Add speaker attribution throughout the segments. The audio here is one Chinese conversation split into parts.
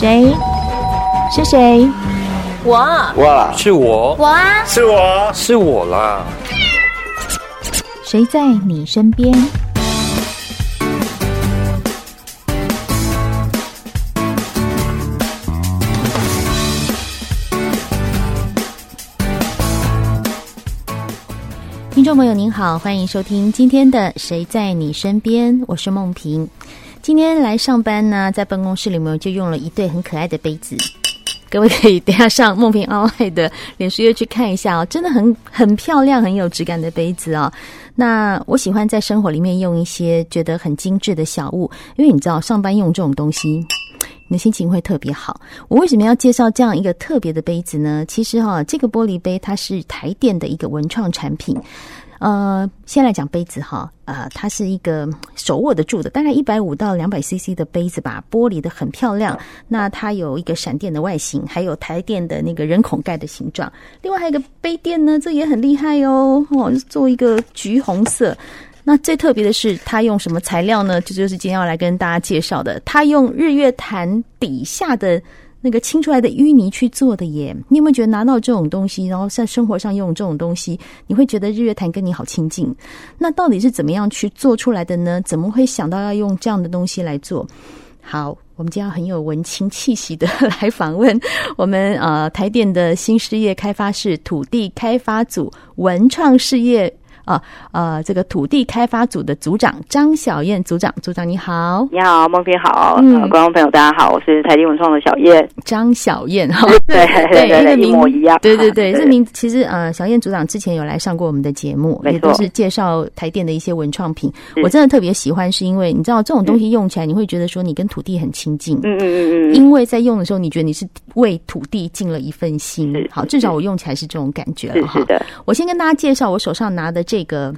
Speaker 1: 谁？是谁？
Speaker 2: 我，
Speaker 3: 我，
Speaker 4: 是我，
Speaker 2: 我啊，
Speaker 3: 是我，
Speaker 4: 是我啦。
Speaker 1: 谁在你身边？听众朋友您好，欢迎收听今天的《谁在你身边》，我是梦萍。今天来上班呢，在办公室里面就用了一对很可爱的杯子，各位可以等下上梦萍奥爱的脸书页去看一下哦，真的很很漂亮、很有质感的杯子哦。那我喜欢在生活里面用一些觉得很精致的小物，因为你知道上班用这种东西，你的心情会特别好。我为什么要介绍这样一个特别的杯子呢？其实哈、哦，这个玻璃杯它是台电的一个文创产品。呃，先来讲杯子哈，呃，它是一个手握得住的，大概一百五到两百 CC 的杯子吧，玻璃的很漂亮。那它有一个闪电的外形，还有台电的那个人孔盖的形状。另外还有一个杯垫呢，这也很厉害哦，哦，做一个橘红色。那最特别的是，它用什么材料呢？这就是今天要来跟大家介绍的，它用日月潭底下的。那个清出来的淤泥去做的耶，你有没有觉得拿到这种东西，然后在生活上用这种东西，你会觉得日月潭跟你好亲近？那到底是怎么样去做出来的呢？怎么会想到要用这样的东西来做？好，我们今天要很有文青气息的来访问 我们呃台电的新事业开发室土地开发组文创事业。啊，呃，这个土地开发组的组长张小燕组长，组长你好，
Speaker 5: 你好，孟平好，嗯，观众朋友大家好，我是台电文创的小燕，
Speaker 1: 张小燕哈，
Speaker 5: 对对对，对，一模一样，
Speaker 1: 对对对，这名其实呃，小燕组长之前有来上过我们的节目，也都是介绍台电的一些文创品，我真的特别喜欢，是因为你知道这种东西用起来，你会觉得说你跟土地很亲近，嗯嗯嗯嗯，因为在用的时候，你觉得你是为土地尽了一份心，好，至少我用起来是这种感觉了哈。是的，我先跟大家介绍我手上拿的这。这个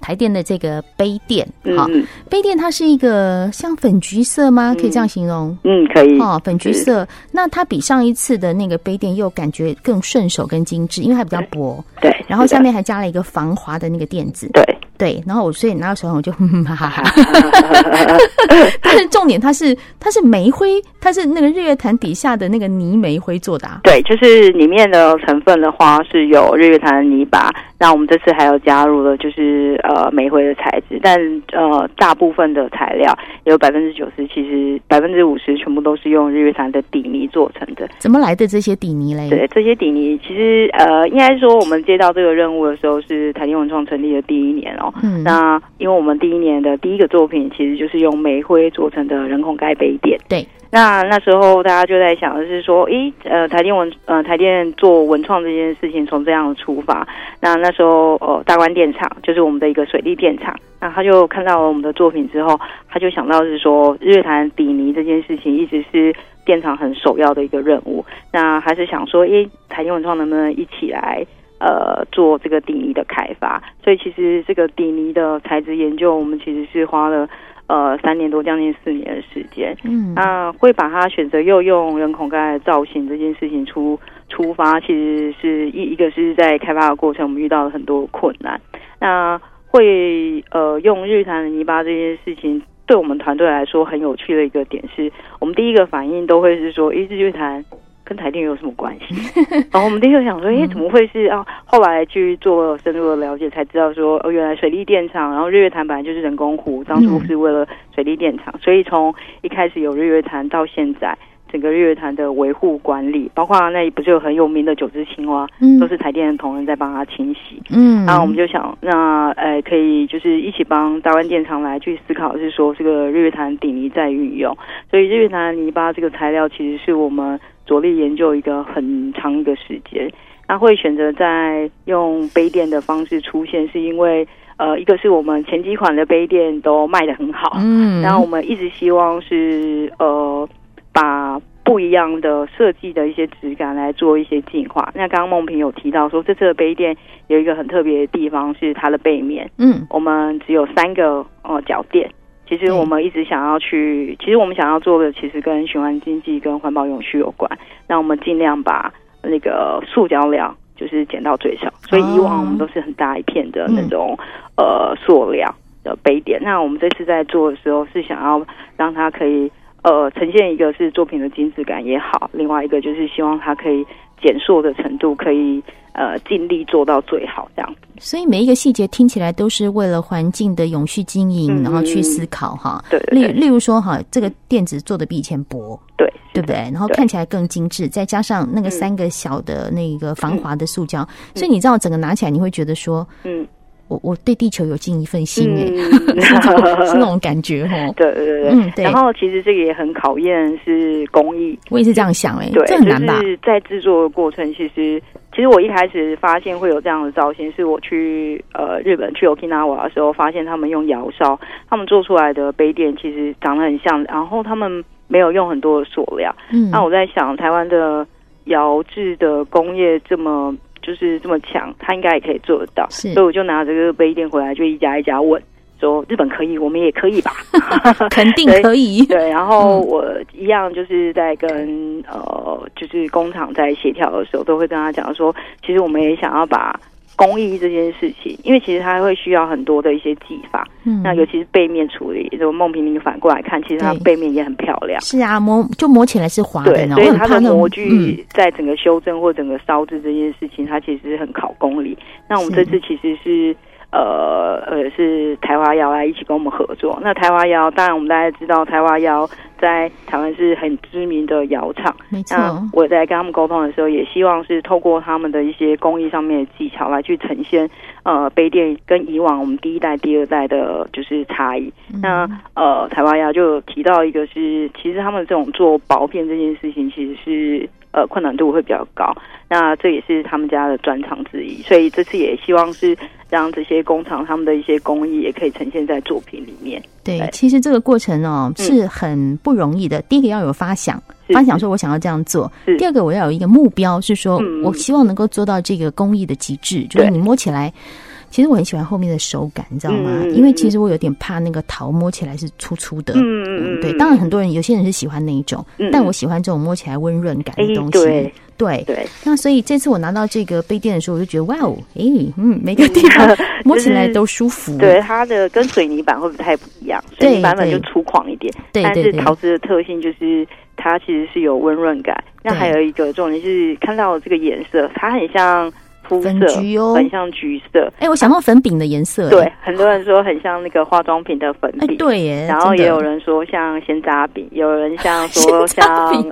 Speaker 1: 台电的这个杯垫，好，嗯、杯垫它是一个像粉橘色吗？可以这样形容？
Speaker 5: 嗯，可以。
Speaker 1: 哦，粉橘色，那它比上一次的那个杯垫又感觉更顺手、更精致，因为它比较薄。
Speaker 5: 对。
Speaker 1: 然后下面还加了一个防滑的那个垫子。
Speaker 5: 对。
Speaker 1: 对，然后我所以拿到手上我就哈哈哈，但是重点它是它是煤灰，它是那个日月潭底下的那个泥煤灰做的啊。
Speaker 5: 对，就是里面的成分的话是有日月潭的泥巴，那我们这次还有加入了就是呃煤灰的材质，但呃大部分的材料有百分之九十，其实百分之五十全部都是用日月潭的底泥做成的。
Speaker 1: 怎么来的这些底泥嘞？
Speaker 5: 对，这些底泥其实呃应该说我们接到这个任务的时候是台电文创成立的第一年哦。嗯，那因为我们第一年的第一个作品其实就是用煤灰做成的人孔盖杯垫。
Speaker 1: 对，
Speaker 5: 那那时候大家就在想的是说，诶，呃，台电文呃台电做文创这件事情从这样出发。那那时候呃大观电厂就是我们的一个水利电厂，那他就看到了我们的作品之后，他就想到是说日月潭底泥这件事情一直是电厂很首要的一个任务。那还是想说，诶，台电文创能不能一起来？呃，做这个底泥的开发，所以其实这个底泥的材质研究，我们其实是花了呃三年多，将近四年的时间。嗯，那会把它选择又用人孔盖造型这件事情出出发，其实是一一个是在开发的过程，我们遇到了很多困难。那会呃用日坛的泥巴这件事情，对我们团队来说很有趣的一个点是，我们第一个反应都会是说，诶，日潭。跟台电有什么关系？然后我们第一个想说，哎，怎么会是啊？后来去做深入的了解，才知道说，哦，原来水利电厂，然后日月潭本来就是人工湖，当初是为了水利电厂，所以从一开始有日月潭到现在，整个日月潭的维护管理，包括那里不是有很有名的九只青蛙，都是台电的同仁在帮他清洗。嗯，然后我们就想，那呃，可以就是一起帮大湾电厂来去思考，是说这个日月潭底泥在运用。所以日月潭泥巴这个材料，其实是我们。着力研究一个很长一个时间，那会选择在用杯垫的方式出现，是因为呃，一个是我们前几款的杯垫都卖得很好，嗯，然后我们一直希望是呃，把不一样的设计的一些质感来做一些进化。那刚刚梦萍有提到说，这次的杯垫有一个很特别的地方是它的背面，嗯，我们只有三个呃脚垫。其实我们一直想要去，其实我们想要做的其实跟循环经济、跟环保永续有关。那我们尽量把那个塑胶量就是减到最少。所以以往我们都是很大一片的那种、嗯、呃塑料的杯垫。那我们这次在做的时候是想要让它可以。呃呈现一个是作品的精致感也好，另外一个就是希望它可以减塑的程度可以呃尽力做到最好这样。
Speaker 1: 所以每一个细节听起来都是为了环境的永续经营，嗯、然后去思考哈。
Speaker 5: 对，对，对，
Speaker 1: 例例如说哈，这个垫子做的比以前薄，
Speaker 5: 对，
Speaker 1: 对不对？然后看起来更精致，再加上那个三个小的那个防滑的塑胶，嗯、所以你知道整个拿起来你会觉得说，嗯。我我对地球有尽一份心哎，嗯、是那种 感觉哈。
Speaker 5: 对对对，嗯对。然后其实这个也很考验是工艺，
Speaker 1: 我也是这样想哎，
Speaker 5: 对，
Speaker 1: 这很难吧？
Speaker 5: 就是在制作的过程，其实其实我一开始发现会有这样的造型，是我去呃日本去 Okinawa 的时候，发现他们用窑烧，他们做出来的杯垫其实长得很像，然后他们没有用很多的塑料。嗯，那我在想，台湾的窑制的工业这么。就是这么强，他应该也可以做得到，所以我就拿这个杯垫回来，就一家一家问，说日本可以，我们也可以吧？
Speaker 1: 肯定可以。
Speaker 5: 对，然后我一样就是在跟呃，就是工厂在协调的时候，都会跟他讲说，其实我们也想要把。工艺这件事情，因为其实它会需要很多的一些技法，嗯，那尤其是背面处理。就梦萍，你反过来看，其实它背面也很漂亮。
Speaker 1: 是啊，磨就磨起来是滑的，
Speaker 5: 对，所以它的模具在整个修正或整个烧制这件事情，它其实很考功力。那我们这次其实是。呃呃，是台华窑来一起跟我们合作。那台华窑，当然我们大家知道，台华窑在台湾是很知名的窑厂。
Speaker 1: 没错。
Speaker 5: 那我在跟他们沟通的时候，也希望是透过他们的一些工艺上面的技巧来去呈现呃杯垫跟以往我们第一代、第二代的就是差异。嗯、那呃，台华窑就提到一个是，其实他们这种做薄片这件事情，其实是。呃，困难度会比较高，那这也是他们家的专长之一，所以这次也希望是让这些工厂他们的一些工艺也可以呈现在作品里面。
Speaker 1: 对，对其实这个过程哦是很不容易的。嗯、第一个要有发想，发想说我想要这样做；第二个我要有一个目标，是说我希望能够做到这个工艺的极致，嗯、就是你摸起来。其实我很喜欢后面的手感，你知道吗？嗯、因为其实我有点怕那个桃摸起来是粗粗的。嗯嗯，对。当然很多人有些人是喜欢那一种，嗯、但我喜欢这种摸起来温润感的东西。欸、对对。对那所以这次我拿到这个杯垫的时候，我就觉得哇哦，哎，嗯，每个地方 摸起来都舒服。
Speaker 5: 就是、对它的跟水泥板会不太不一样，水泥板本就粗犷一点。对，但是陶瓷的特性就是它其实是有温润感。那还有一个重点是看到这个颜色，它很像。
Speaker 1: 粉橘哦，
Speaker 5: 很像橘色。
Speaker 1: 哎、欸，我想到粉饼的颜色。
Speaker 5: 对，很多人说很像那个化妆品的粉饼。
Speaker 1: 欸、对耶。
Speaker 5: 然后也有人说像鲜渣饼，有人像说 像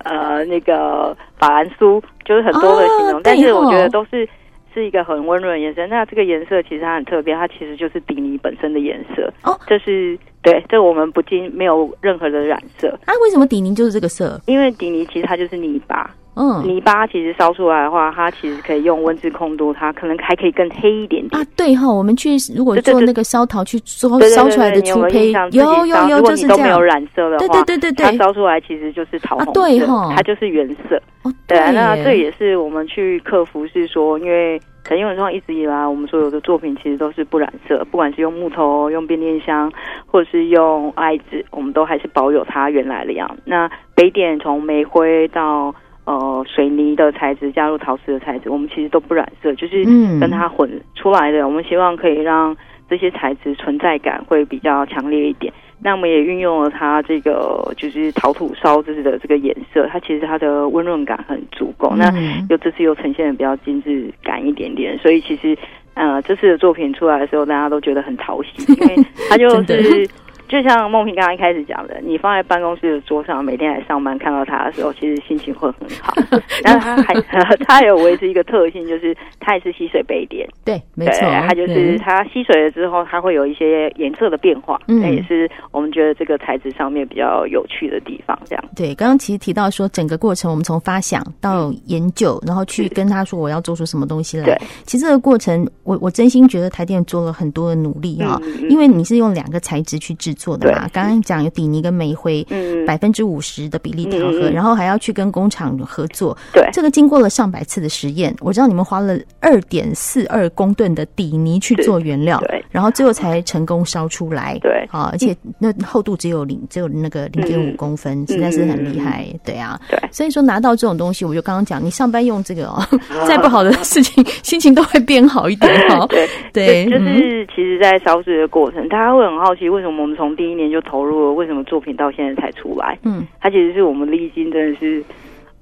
Speaker 5: 呃那个法兰酥，就是很多的形容。哦、但是我觉得都是是一个很温润的颜色。那这个颜色其实它很特别，它其实就是底泥本身的颜色。哦，这是对，这我们不经没有任何的染色。
Speaker 1: 啊，为什么底泥就是这个色？
Speaker 5: 因为底泥其实它就是泥巴。
Speaker 1: 嗯，
Speaker 5: 泥巴其实烧出来的话，它其实可以用温质控度，它可能还可以更黑一点点
Speaker 1: 啊。对哈，我们去如果做那个烧陶去烧烧出来的粗胚，有有有，就是这样。
Speaker 5: 都没有染色的话，
Speaker 1: 对对对对对，
Speaker 5: 它烧出来其实就是桃红色，
Speaker 1: 对哈，
Speaker 5: 它就是原色。哦对，那这也是我们去克服，是说因为台电文创一直以来，我们所有的作品其实都是不染色，不管是用木头、用变电箱，或者是用艾子，我们都还是保有它原来的样子。那北点从煤灰到呃，水泥的材质加入陶瓷的材质，我们其实都不染色，就是跟它混出来的。嗯、我们希望可以让这些材质存在感会比较强烈一点。那我们也运用了它这个就是陶土烧制的这个颜色，它其实它的温润感很足够。嗯、那又这次又呈现的比较精致感一点点，所以其实呃这次的作品出来的时候，大家都觉得很讨喜，因为它 就是。就像梦萍刚刚一开始讲的，你放在办公室的桌上，每天来上班看到它的时候，其实心情会很好。然后它还 它有维持一个特性，就是它也是吸水杯垫。
Speaker 1: 对，没错，
Speaker 5: 它就是它吸水了之后，它会有一些颜色的变化。嗯，那也是我们觉得这个材质上面比较有趣的地方。这样。
Speaker 1: 对，刚刚其实提到说，整个过程我们从发想到研究，然后去跟他说我要做出什么东西来。对，其实这个过程，我我真心觉得台电做了很多的努力啊，因为你是用两个材质去制。做的嘛，刚刚讲有底泥跟煤灰，百分之五十的比例调和，然后还要去跟工厂合作。对，这个经过了上百次的实验，我知道你们花了二点四二公吨的底泥去做原料，对，然后最后才成功烧出来。对，啊，而且那厚度只有零，只有那个零点五公分，实在是很厉害。对啊，对，所以说拿到这种东西，我就刚刚讲，你上班用这个哦，再不好的事情，心情都会变好一点哦。对对，
Speaker 5: 就是其实，在烧制的过程，大家会很好奇，为什么我们从从第一年就投入了，为什么作品到现在才出来？
Speaker 1: 嗯，
Speaker 5: 它其实是我们历经真的是。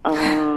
Speaker 5: 呃，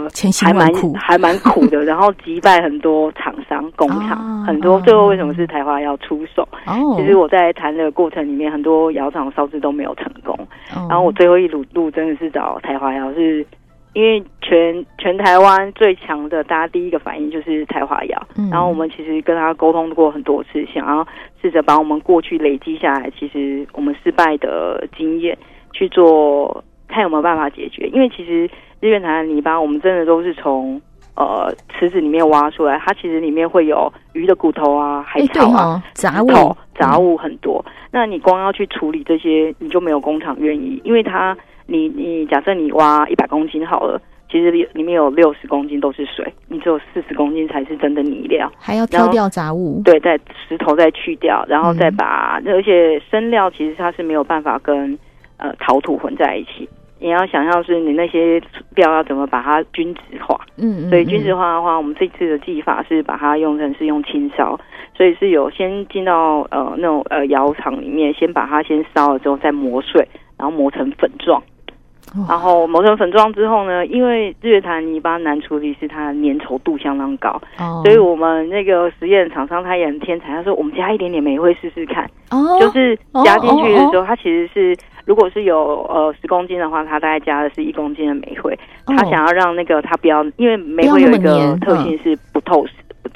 Speaker 1: 千辛万苦，
Speaker 5: 还蛮苦的，然后击败很多厂商、工厂，哦、很多最后为什么是台华要出手？哦，其实我在谈的过程里面，很多窑厂烧制都没有成功。哦、然后我最后一路路真的是找台华窑，是因为全全台湾最强的，大家第一个反应就是台华窑。嗯、然后我们其实跟他沟通过很多次，想要试着把我们过去累积下来，其实我们失败的经验去做，看有没有办法解决。因为其实。日月潭的泥巴，我们真的都是从呃池子里面挖出来，它其实里面会有鱼的骨头啊、海草啊、杂、欸、物、杂物很多。嗯、那你光要去处理这些，你就没有工厂愿意，因为它，你你假设你挖一百公斤好了，其实里里面有六十公斤都是水，你只有四十公斤才是真的泥料，
Speaker 1: 还要挑掉杂物，
Speaker 5: 对，在石头再去掉，然后再把，嗯、而且生料其实它是没有办法跟呃陶土混在一起。你要想象是你那些料要怎么把它均质化，嗯，嗯，嗯，所以均质化的话，我们这次的技法是把它用成是用清烧，所以是有先进到呃那种呃窑厂里面，先把它先烧了之后再磨碎，然后磨成粉状，然后磨成粉状之后呢，因为日月潭泥巴难处理是它粘稠度相当高，哦，所以我们那个实验厂商他也很天才，他说我们加一点点煤灰试试看，哦，就是加进去的时候，它其实是。如果是有呃十公斤的话，它大概加的是一公斤的煤灰。他想要让那个它不要，因为煤灰有一个特性是不透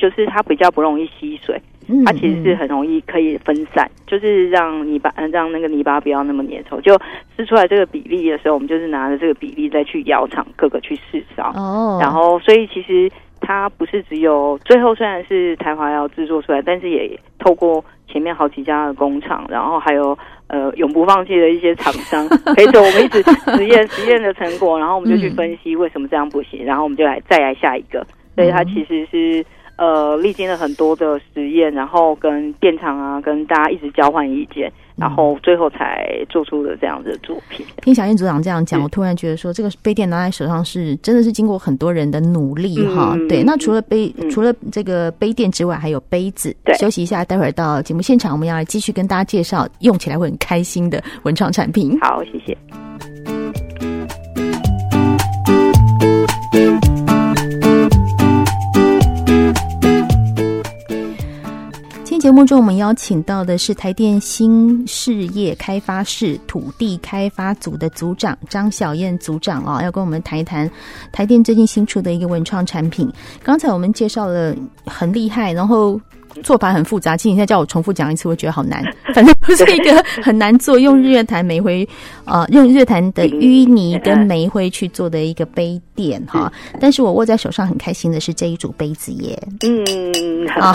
Speaker 5: 就是它比较不容易吸水。它其实是很容易可以分散，嗯、就是让泥巴让那个泥巴不要那么粘稠。就试出来这个比例的时候，我们就是拿着这个比例再去窑厂各个去试烧。哦，然后所以其实它不是只有最后虽然是台华窑制作出来，但是也透过前面好几家的工厂，然后还有。呃，永不放弃的一些厂商 陪着我们一直实验实验的成果，然后我们就去分析为什么这样不行，然后我们就来再来下一个。所以它其实是呃历经了很多的实验，然后跟电厂啊，跟大家一直交换意见。然后最后才做出了这样子的作品。
Speaker 1: 听小燕组长这样讲，我突然觉得说，这个杯垫拿在手上是真的是经过很多人的努力哈。嗯、对，那除了杯，嗯、除了这个杯垫之外，还有杯子。对，休息一下，待会儿到节目现场，我们要来继续跟大家介绍用起来会很开心的文创产品。
Speaker 5: 好，谢谢。
Speaker 1: 节目中，我们邀请到的是台电新事业开发室土地开发组的组长张小燕组长、哦，要跟我们谈一谈台电最近新出的一个文创产品。刚才我们介绍了很厉害，然后。做法很复杂，请你现在叫我重复讲一次，我觉得好难。反正不是一个很难做，用日月潭煤灰，呃，用日月潭的淤泥跟煤灰去做的一个杯垫哈。但是我握在手上很开心的是这一组杯子耶。嗯，啊。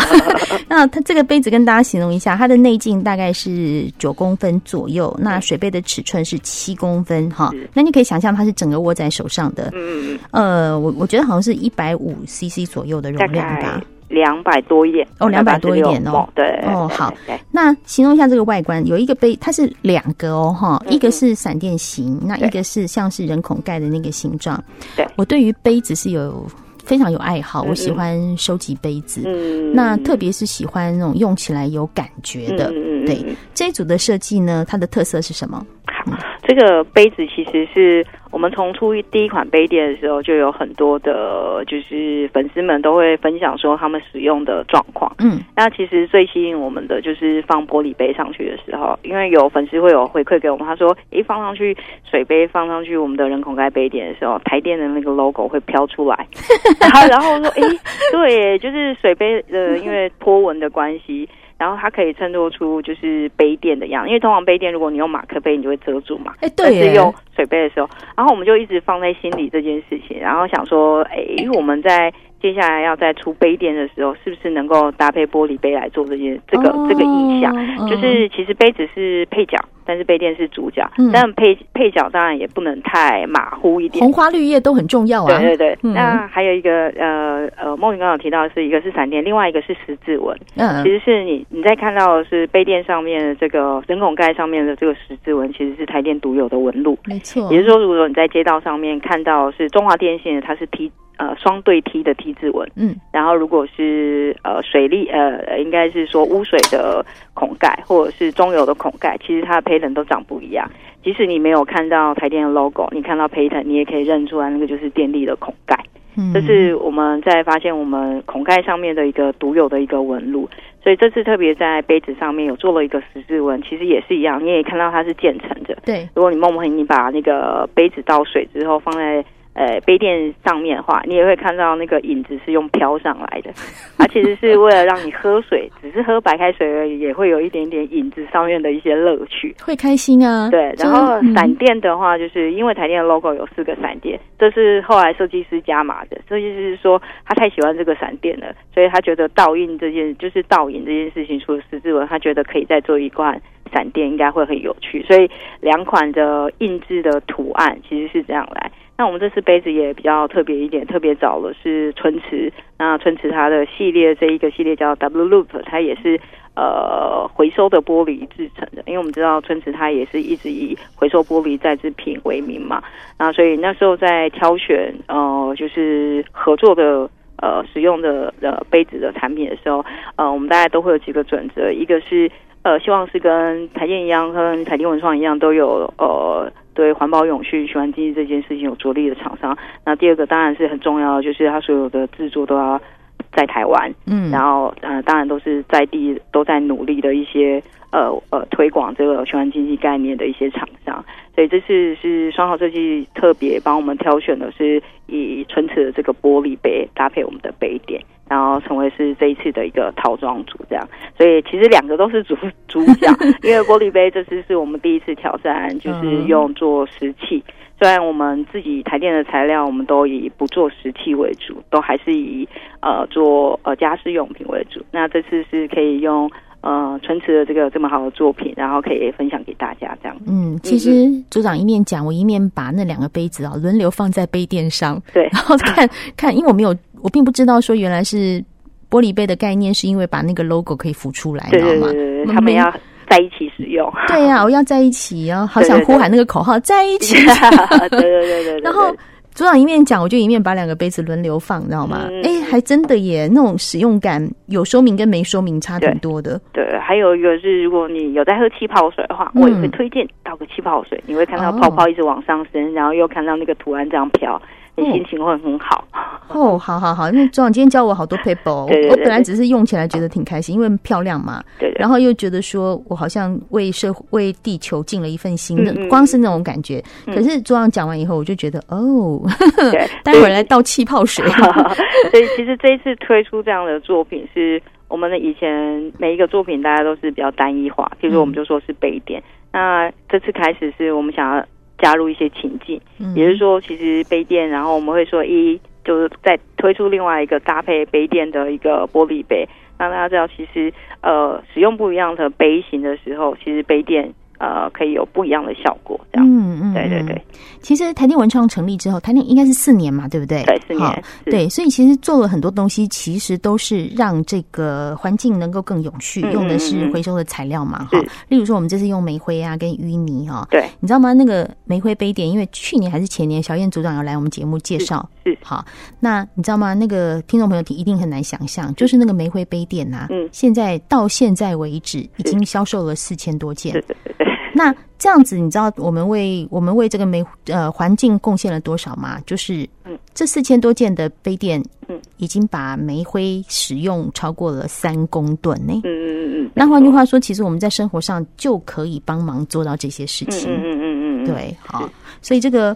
Speaker 1: 那它这个杯子跟大家形容一下，它的内径大概是九公分左右，那水杯的尺寸是七公分哈。那你可以想象它是整个握在手上的。嗯，呃，我我觉得好像是一百五 CC 左右的容量吧。
Speaker 5: 两百多页
Speaker 1: 哦，两百多一点哦，对哦，好。那形容一下这个外观，有一个杯，它是两个哦，哈，一个是闪电形，那一个是像是人孔盖的那个形状。对，我对于杯子是有非常有爱好，我喜欢收集杯子，嗯，那特别是喜欢那种用起来有感觉的。对，这一组的设计呢，它的特色是什么？
Speaker 5: 好，这个杯子其实是。我们从出第一款杯垫的时候，就有很多的，就是粉丝们都会分享说他们使用的状况。嗯，那其实最吸引我们的就是放玻璃杯上去的时候，因为有粉丝会有回馈给我们，他说：“一放上去水杯，放上去我们的人孔盖杯垫的时候，台电的那个 logo 会飘出来。”然后说：“诶，对，就是水杯的，因为 波纹的关系。”然后它可以衬托出就是杯垫的样子，因为通常杯垫如果你用马克杯，你就会遮住嘛。哎，对。但是用水杯的时候，然后我们就一直放在心里这件事情，然后想说，哎，我们在。接下来要再出杯垫的时候，是不是能够搭配玻璃杯来做这些这个、oh, 这个意象？就是其实杯子是配角，但是杯垫是主角。嗯、但配配角当然也不能太马虎一点，
Speaker 1: 红花绿叶都很重要啊。
Speaker 5: 对对对。嗯、那还有一个呃呃，梦云刚刚提到的是一个是闪电，另外一个是十字纹。嗯，其实是你你在看到的是杯垫上面的这个人孔盖上面的这个十字纹，其实是台电独有的纹路。
Speaker 1: 没错。
Speaker 5: 也就是说，如果你在街道上面看到是中华电信的，它是 T。呃双对梯的梯字纹，
Speaker 1: 嗯，
Speaker 5: 然后如果是呃水力呃应该是说污水的孔盖或者是中油的孔盖，其实它的 pattern 都长不一样。即使你没有看到台电的 logo，你看到 pattern，你也可以认出来那个就是电力的孔盖。嗯，这是我们在发现我们孔盖上面的一个独有的一个纹路。所以这次特别在杯子上面有做了一个十字纹，其实也是一样，你也看到它是渐层的。
Speaker 1: 对，
Speaker 5: 如果你梦梦你把那个杯子倒水之后放在。呃，杯垫上面的话，你也会看到那个影子是用飘上来的，它 其实是为了让你喝水，只是喝白开水而已，也会有一点点影子上面的一些乐趣，
Speaker 1: 会开心啊。
Speaker 5: 对，然后闪电的话，就是因为台电的 logo 有四个闪电，这是后来设计师加码的。设计师是说他太喜欢这个闪电了，所以他觉得倒印这件就是倒影这件事情，除了十字纹，他觉得可以再做一罐闪电，应该会很有趣。所以两款的印制的图案其实是这样来。那我们这次杯子也比较特别一点，特别找的是春瓷。那春瓷它的系列这一个系列叫 W Loop，它也是呃回收的玻璃制成的。因为我们知道春瓷它也是一直以回收玻璃再制品为名嘛。那所以那时候在挑选呃就是合作的呃使用的呃杯子的产品的时候，呃我们大家都会有几个准则，一个是呃希望是跟台电一样，跟台电文创一样都有呃。对环保永续、循环经济这件事情有着力的厂商，那第二个当然是很重要的，就是它所有的制作都要在台湾，嗯，然后呃，当然都是在地都在努力的一些呃呃推广这个循环经济概念的一些厂商，所以这次是双好设计特别帮我们挑选的是以纯瓷的这个玻璃杯搭配我们的杯垫。然后成为是这一次的一个套装组，这样，所以其实两个都是主 主角，因为玻璃杯这次是我们第一次挑战，就是用做石器。虽然我们自己台电的材料，我们都以不做石器为主，都还是以呃做呃家饰用品为主。那这次是可以用。呃，纯瓷的这个这么好的作品，然后可以分享给大家这样。
Speaker 1: 嗯，其实组长一面讲，我一面把那两个杯子啊轮流放在杯垫上，
Speaker 5: 对，
Speaker 1: 然后看看，因为我没有，我并不知道说原来是玻璃杯的概念，是因为把那个 logo 可以浮出来，
Speaker 5: 对对对对，他们要在一起使用。
Speaker 1: 对呀、啊，我要在一起啊，好想呼喊那个口号，在一起。
Speaker 5: 对对对 对，
Speaker 1: 然后。组长一面讲，我就一面把两个杯子轮流放，你知道吗？哎、嗯，还真的耶，那种使用感有说明跟没说明差挺多的。
Speaker 5: 对，对，还有一个是，如果你有在喝气泡水的话，嗯、我也会推荐倒个气泡水，你会看到泡泡一直往上升，哦、然后又看到那个图案这样飘。你心情会很好。
Speaker 1: 哦，好好好，因为组长今天教我好多 paper，我我本来只是用起来觉得挺开心，因为漂亮嘛，
Speaker 5: 对，
Speaker 1: 然后又觉得说我好像为社会为地球尽了一份心的，光是那种感觉。可是组长讲完以后，我就觉得哦，对，待会儿来倒气泡水。
Speaker 5: 所以其实这一次推出这样的作品，是我们的以前每一个作品大家都是比较单一化，譬如说我们就说是杯垫，那这次开始是我们想要。加入一些情境，也就是说，其实杯垫，然后我们会说一，就是再推出另外一个搭配杯垫的一个玻璃杯，让大家知道，其实呃，使用不一样的杯型的时候，其实杯垫。呃，可以有不一样的效果，这样。嗯嗯，对对对。
Speaker 1: 其实台电文创成立之后，台电应该是四年嘛，对不对？
Speaker 5: 对，四年。
Speaker 1: 对，所以其实做了很多东西，其实都是让这个环境能够更永续，用的是回收的材料嘛，哈。例如说，我们这次用煤灰啊，跟淤泥哈。
Speaker 5: 对。
Speaker 1: 你知道吗？那个煤灰杯垫，因为去年还是前年，小燕组长要来我们节目介绍。
Speaker 5: 是。
Speaker 1: 好，那你知道吗？那个听众朋友一定很难想象，就是那个煤灰杯垫呐，嗯，现在到现在为止已经销售了四千多件。对对对。那这样子，你知道我们为我们为这个煤呃环境贡献了多少吗？就是嗯，这四千多件的杯垫，嗯，已经把煤灰使用超过了三公吨呢。嗯嗯嗯嗯。那换句话说，其实我们在生活上就可以帮忙做到这些事情。嗯嗯嗯嗯。对，好，所以这个。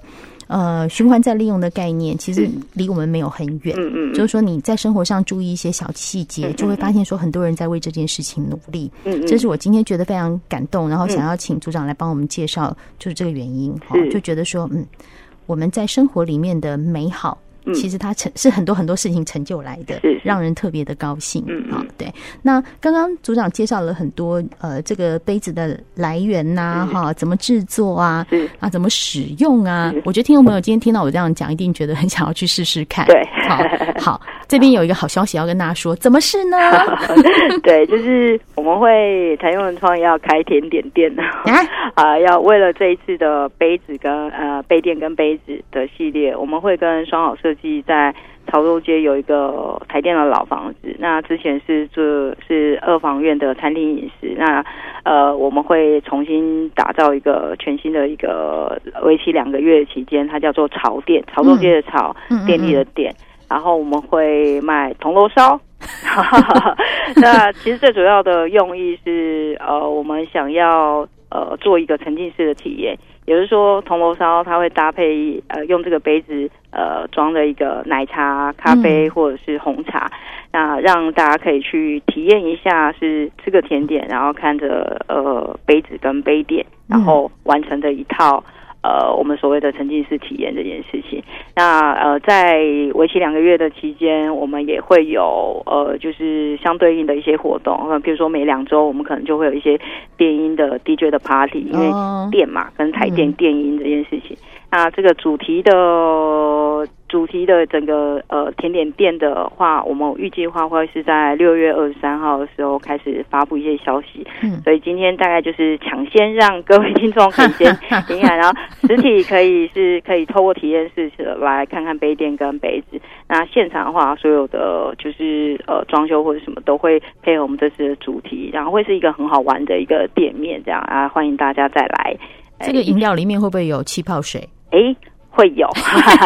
Speaker 1: 呃，循环再利用的概念其实离我们没有很远。嗯嗯，就是说你在生活上注意一些小细节，就会发现说很多人在为这件事情努力。嗯嗯，这是我今天觉得非常感动，然后想要请组长来帮我们介绍，就是这个原因。哈，就觉得说，嗯，我们在生活里面的美好。其实它成是很多很多事情成就来的，是让人特别的高兴。嗯啊，对。那刚刚组长介绍了很多呃，这个杯子的来源呐，哈，怎么制作啊，啊，怎么使用啊？我觉得听众朋友今天听到我这样讲，一定觉得很想要去试试看。
Speaker 5: 对，
Speaker 1: 好，好，这边有一个好消息要跟大家说，怎么试呢？
Speaker 5: 对，就是我们会台电文创要开甜点店呢，啊，要为了这一次的杯子跟呃杯垫跟杯子的系列，我们会跟双好设计在潮州街有一个台电的老房子，那之前是做是二房院的餐厅饮食，那呃我们会重新打造一个全新的一个为期两个月的期间，它叫做潮店，潮州街的潮，嗯、电力的电，嗯嗯嗯然后我们会卖铜锣烧。那其实最主要的用意是呃我们想要呃做一个沉浸式的体验。也就是说，铜锣烧它会搭配呃，用这个杯子呃装的一个奶茶、咖啡或者是红茶，那让大家可以去体验一下，是吃个甜点，然后看着呃杯子跟杯垫，然后完成的一套。呃，我们所谓的沉浸式体验这件事情，那呃，在为期两个月的期间，我们也会有呃，就是相对应的一些活动，呃，比如说每两周我们可能就会有一些电音的 DJ 的 party，因为电嘛，跟台电电音这件事情。那这个主题的主题的整个呃甜点店的话，我们预计话会是在六月二十三号的时候开始发布一些消息。嗯，所以今天大概就是抢先让各位听众可以 先听看，然后实体可以是可以透过体验式来看看杯垫跟杯子。那现场的话，所有的就是呃装修或者什么都会配合我们这次的主题，然后会是一个很好玩的一个店面，这样啊，欢迎大家再来。
Speaker 1: 这个饮料里面会不会有气泡水？
Speaker 5: 哎，会有，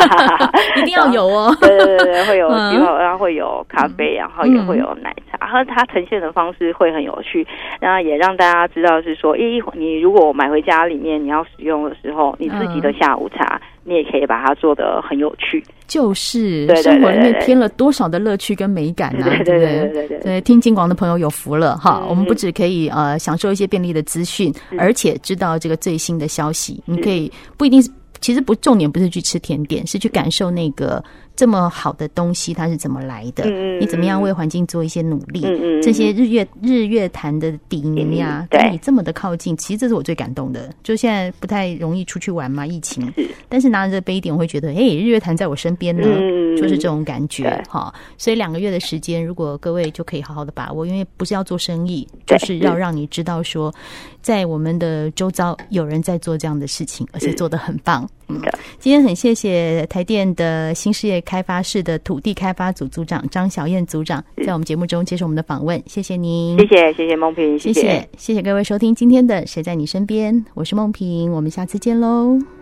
Speaker 1: 一定要有哦。
Speaker 5: 对对对，会有，然后然后会有咖啡，然后也会有奶茶，然后它呈现的方式会很有趣，然后也让大家知道是说，咦，你如果买回家里面你要使用的时候，你自己的下午茶，你也可以把它做的很有趣。
Speaker 1: 就是生活里面添了多少的乐趣跟美感呢？对对对对对。对，听金广的朋友有福了哈，我们不只可以呃享受一些便利的资讯，而且知道这个最新的消息，你可以不一定是。其实不，重点不是去吃甜点，是去感受那个这么好的东西它是怎么来的。嗯、你怎么样为环境做一些努力？嗯、这些日月日月潭的底泥呀，跟你这么的靠近，其实这是我最感动的。就现在不太容易出去玩嘛，疫情。是但是拿着这杯点，我会觉得，哎，日月潭在我身边呢，嗯、就是这种感觉哈。所以两个月的时间，如果各位就可以好好的把握，因为不是要做生意，就是要让你知道说，在我们的周遭有人在做这样的事情，而且做得很棒。嗯，今天很谢谢台电的新事业开发室的土地开发组组长张晓燕组长，在我们节目中接受我们的访问，谢谢您，
Speaker 5: 谢谢谢谢梦萍，谢谢谢谢，
Speaker 1: 谢谢各位收听今天的谁在你身边，我是梦萍，我们下次见喽。